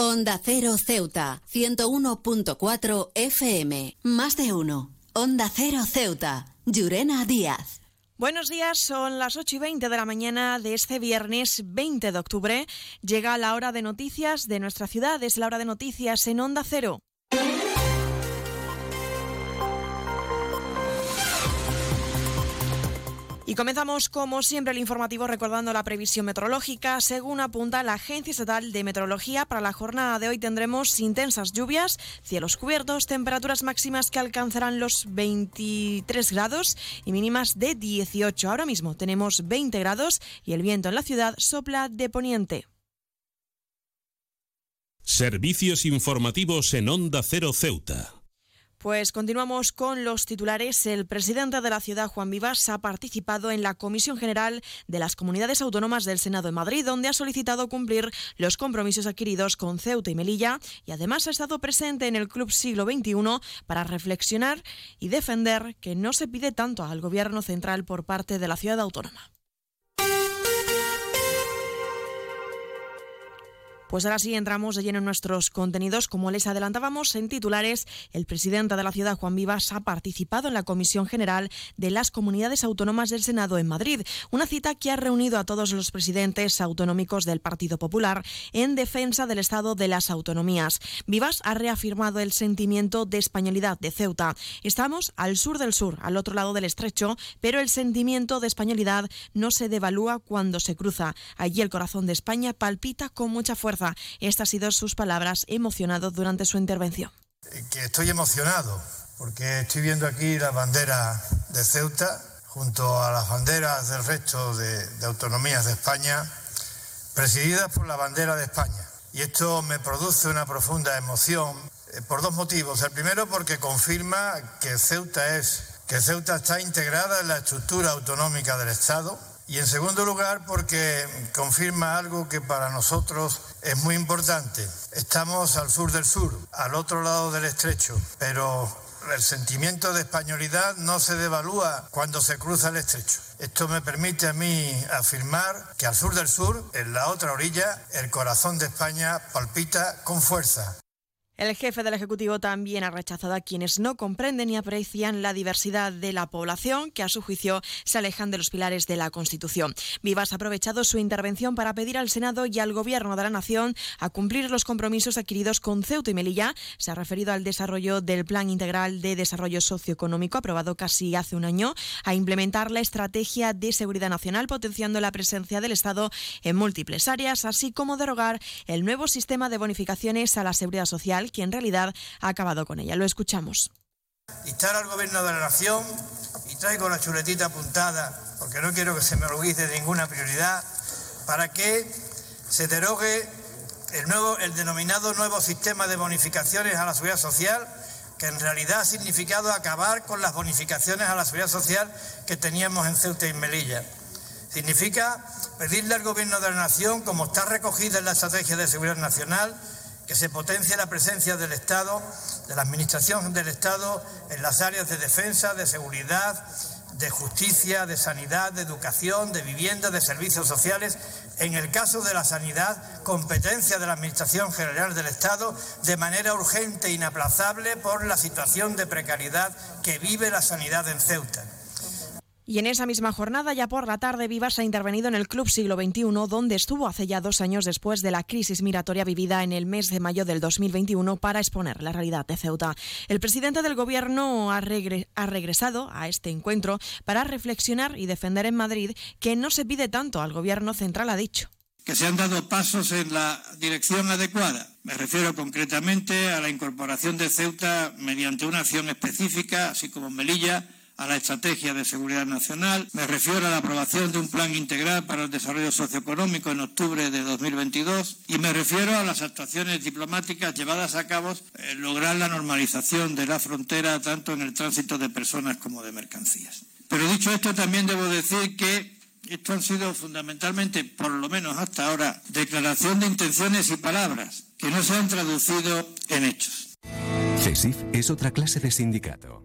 Onda Cero Ceuta, 101.4 FM. Más de uno. Onda Cero Ceuta. Llurena Díaz. Buenos días, son las 8 y 20 de la mañana de este viernes 20 de octubre. Llega la hora de noticias de nuestra ciudad, es la hora de noticias en Onda Cero. Y comenzamos, como siempre, el informativo recordando la previsión meteorológica. Según apunta la Agencia Estatal de Meteorología, para la jornada de hoy tendremos intensas lluvias, cielos cubiertos, temperaturas máximas que alcanzarán los 23 grados y mínimas de 18. Ahora mismo tenemos 20 grados y el viento en la ciudad sopla de poniente. Servicios informativos en Onda Cero Ceuta. Pues continuamos con los titulares. El presidente de la ciudad, Juan Vivas, ha participado en la Comisión General de las Comunidades Autónomas del Senado de Madrid, donde ha solicitado cumplir los compromisos adquiridos con Ceuta y Melilla y además ha estado presente en el Club Siglo XXI para reflexionar y defender que no se pide tanto al Gobierno central por parte de la ciudad autónoma. Pues ahora sí entramos de lleno en nuestros contenidos. Como les adelantábamos en titulares, el presidente de la ciudad, Juan Vivas, ha participado en la Comisión General de las Comunidades Autónomas del Senado en Madrid, una cita que ha reunido a todos los presidentes autonómicos del Partido Popular en defensa del Estado de las Autonomías. Vivas ha reafirmado el sentimiento de españolidad de Ceuta. Estamos al sur del sur, al otro lado del estrecho, pero el sentimiento de españolidad no se devalúa cuando se cruza. Allí el corazón de España palpita con mucha fuerza estas han sido sus palabras emocionado durante su intervención. Eh, que estoy emocionado porque estoy viendo aquí la bandera de Ceuta junto a las banderas del resto de, de autonomías de España, presididas por la bandera de España. Y esto me produce una profunda emoción eh, por dos motivos. El primero porque confirma que Ceuta es que Ceuta está integrada en la estructura autonómica del Estado y en segundo lugar, porque confirma algo que para nosotros es muy importante. Estamos al sur del sur, al otro lado del estrecho, pero el sentimiento de españolidad no se devalúa cuando se cruza el estrecho. Esto me permite a mí afirmar que al sur del sur, en la otra orilla, el corazón de España palpita con fuerza. El jefe del Ejecutivo también ha rechazado a quienes no comprenden y aprecian la diversidad de la población, que a su juicio se alejan de los pilares de la Constitución. Vivas ha aprovechado su intervención para pedir al Senado y al Gobierno de la Nación a cumplir los compromisos adquiridos con Ceuta y Melilla. Se ha referido al desarrollo del Plan Integral de Desarrollo Socioeconómico, aprobado casi hace un año, a implementar la Estrategia de Seguridad Nacional, potenciando la presencia del Estado en múltiples áreas, así como derogar el nuevo sistema de bonificaciones a la seguridad social quien en realidad ha acabado con ella. Lo escuchamos. Instar al Gobierno de la Nación, y traigo la chuletita apuntada, porque no quiero que se me olvide de ninguna prioridad, para que se derogue el, nuevo, el denominado nuevo sistema de bonificaciones a la seguridad social, que en realidad ha significado acabar con las bonificaciones a la seguridad social que teníamos en Ceuta y Melilla. Significa pedirle al Gobierno de la Nación, como está recogida en la Estrategia de Seguridad Nacional, que se potencie la presencia del Estado, de la Administración del Estado en las áreas de defensa, de seguridad, de justicia, de sanidad, de educación, de vivienda, de servicios sociales. En el caso de la sanidad, competencia de la Administración General del Estado de manera urgente e inaplazable por la situación de precariedad que vive la sanidad en Ceuta. Y en esa misma jornada, ya por la tarde, Vivas ha intervenido en el Club Siglo XXI, donde estuvo hace ya dos años después de la crisis migratoria vivida en el mes de mayo del 2021 para exponer la realidad de Ceuta. El presidente del Gobierno ha, regresado a este encuentro para reflexionar y defender en Madrid que no se pide tanto al Gobierno central, ha dicho que se han dado pasos en la dirección adecuada. Me refiero concretamente a la incorporación de Ceuta mediante una acción específica, así como Melilla, a la Estrategia de Seguridad Nacional. Me refiero a la aprobación de un plan integral para el desarrollo socioeconómico en octubre de 2022 y me refiero a las actuaciones diplomáticas llevadas a cabo en lograr la normalización de la frontera tanto en el tránsito de personas como de mercancías. Pero dicho esto, también debo decir que esto han sido fundamentalmente, por lo menos hasta ahora, declaración de intenciones y palabras que no se han traducido en hechos. CESIF es otra clase de sindicato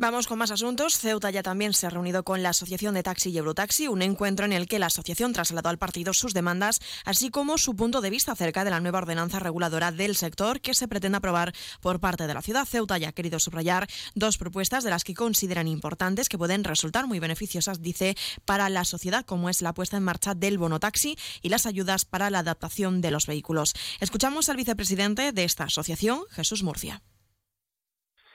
Vamos con más asuntos. Ceuta ya también se ha reunido con la Asociación de Taxi y Eurotaxi, un encuentro en el que la asociación trasladó al partido sus demandas, así como su punto de vista acerca de la nueva ordenanza reguladora del sector que se pretende aprobar por parte de la ciudad. Ceuta ya ha querido subrayar dos propuestas de las que consideran importantes que pueden resultar muy beneficiosas, dice, para la sociedad, como es la puesta en marcha del bono taxi y las ayudas para la adaptación de los vehículos. Escuchamos al vicepresidente de esta asociación, Jesús Murcia.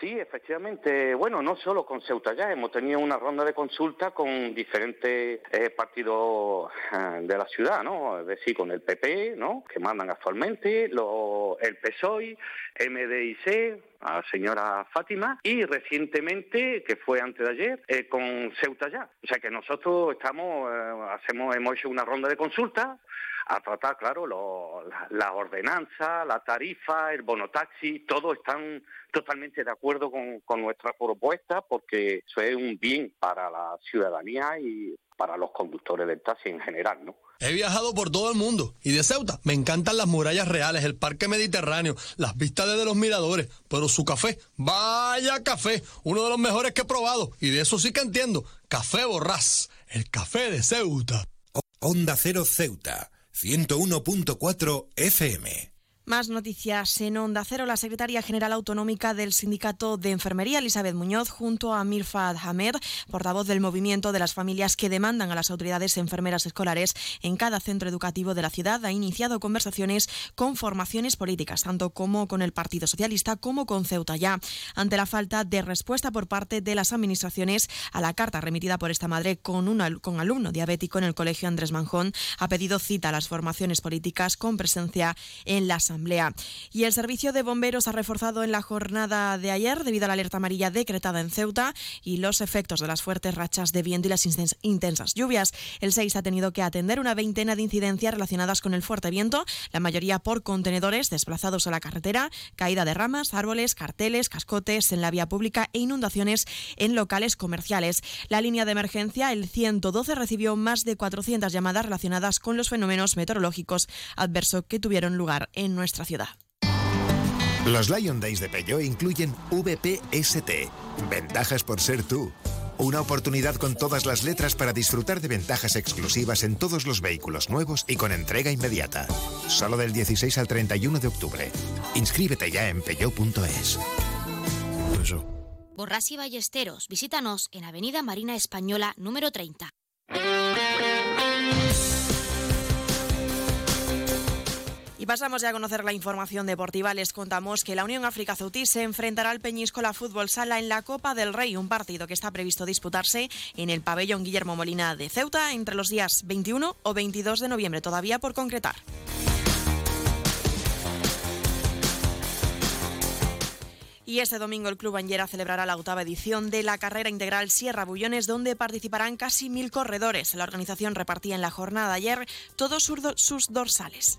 Sí, efectivamente. Bueno, no solo con Ceuta ya, hemos tenido una ronda de consulta con diferentes eh, partidos eh, de la ciudad, ¿no? Es decir, con el PP, ¿no? Que mandan actualmente, el PSOE, MDIC, a la señora Fátima, y recientemente, que fue antes de ayer, eh, con Ceuta ya. O sea que nosotros estamos, hacemos, hemos hecho una ronda de consulta a tratar, claro, la, ordenanza, la tarifa, el bono taxi, todos están totalmente de acuerdo con, con nuestra propuesta porque eso es un bien para la ciudadanía y para los conductores del taxi en general, ¿no? He viajado por todo el mundo y de Ceuta me encantan las murallas reales, el parque mediterráneo, las vistas desde los miradores, pero su café, vaya café, uno de los mejores que he probado y de eso sí que entiendo, Café Borrás, el café de Ceuta. Onda Cero Ceuta 101.4 FM. Más noticias en Onda Cero. La secretaria general autonómica del Sindicato de Enfermería, Elizabeth Muñoz, junto a Mirfad Hamed, portavoz del movimiento de las familias que demandan a las autoridades enfermeras escolares en cada centro educativo de la ciudad, ha iniciado conversaciones con formaciones políticas, tanto como con el Partido Socialista como con Ceuta ya, ante la falta de respuesta por parte de las administraciones a la carta remitida por esta madre con un con alumno diabético en el Colegio Andrés Manjón. Ha pedido cita a las formaciones políticas con presencia en la Asamblea y el servicio de bomberos ha reforzado en la jornada de ayer debido a la alerta amarilla decretada en Ceuta y los efectos de las fuertes rachas de viento y las intensas lluvias. El 6 ha tenido que atender una veintena de incidencias relacionadas con el fuerte viento, la mayoría por contenedores desplazados a la carretera, caída de ramas, árboles, carteles, cascotes en la vía pública e inundaciones en locales comerciales. La línea de emergencia, el 112, recibió más de 400 llamadas relacionadas con los fenómenos meteorológicos adversos que tuvieron lugar en nuestra ciudad. Los Lion Days de Peugeot incluyen VPST, ventajas por ser tú. Una oportunidad con todas las letras para disfrutar de ventajas exclusivas en todos los vehículos nuevos y con entrega inmediata. Solo del 16 al 31 de octubre. Inscríbete ya en peugeot.es. Borras y Ballesteros, visítanos en Avenida Marina Española número 30. Pasamos ya a conocer la información deportiva. Les contamos que la Unión África se enfrentará al Peñíscola Fútbol Sala en la Copa del Rey, un partido que está previsto disputarse en el pabellón Guillermo Molina de Ceuta entre los días 21 o 22 de noviembre, todavía por concretar. Y este domingo el Club Anguera celebrará la octava edición de la carrera integral Sierra Bullones, donde participarán casi mil corredores. La organización repartía en la jornada ayer todos sus dorsales.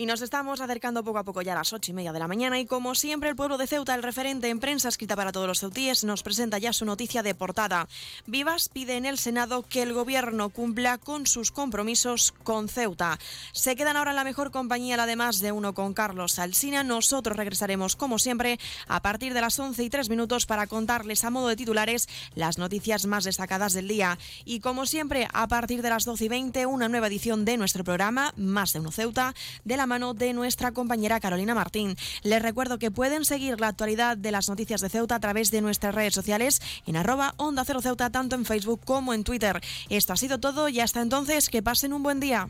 Y nos estamos acercando poco a poco ya a las ocho y media de la mañana y como siempre el pueblo de Ceuta, el referente en prensa escrita para todos los ceutíes, nos presenta ya su noticia de portada. Vivas pide en el Senado que el gobierno cumpla con sus compromisos con Ceuta. Se quedan ahora en la mejor compañía, la de más de uno con Carlos Alsina. Nosotros regresaremos como siempre a partir de las once y tres minutos para contarles a modo de titulares las noticias más destacadas del día. Y como siempre, a partir de las doce y veinte, una nueva edición de nuestro programa Más de uno Ceuta de la de nuestra compañera Carolina Martín. Les recuerdo que pueden seguir la actualidad de las noticias de Ceuta a través de nuestras redes sociales en arroba Onda Cero Ceuta, tanto en Facebook como en Twitter. Esto ha sido todo y hasta entonces que pasen un buen día.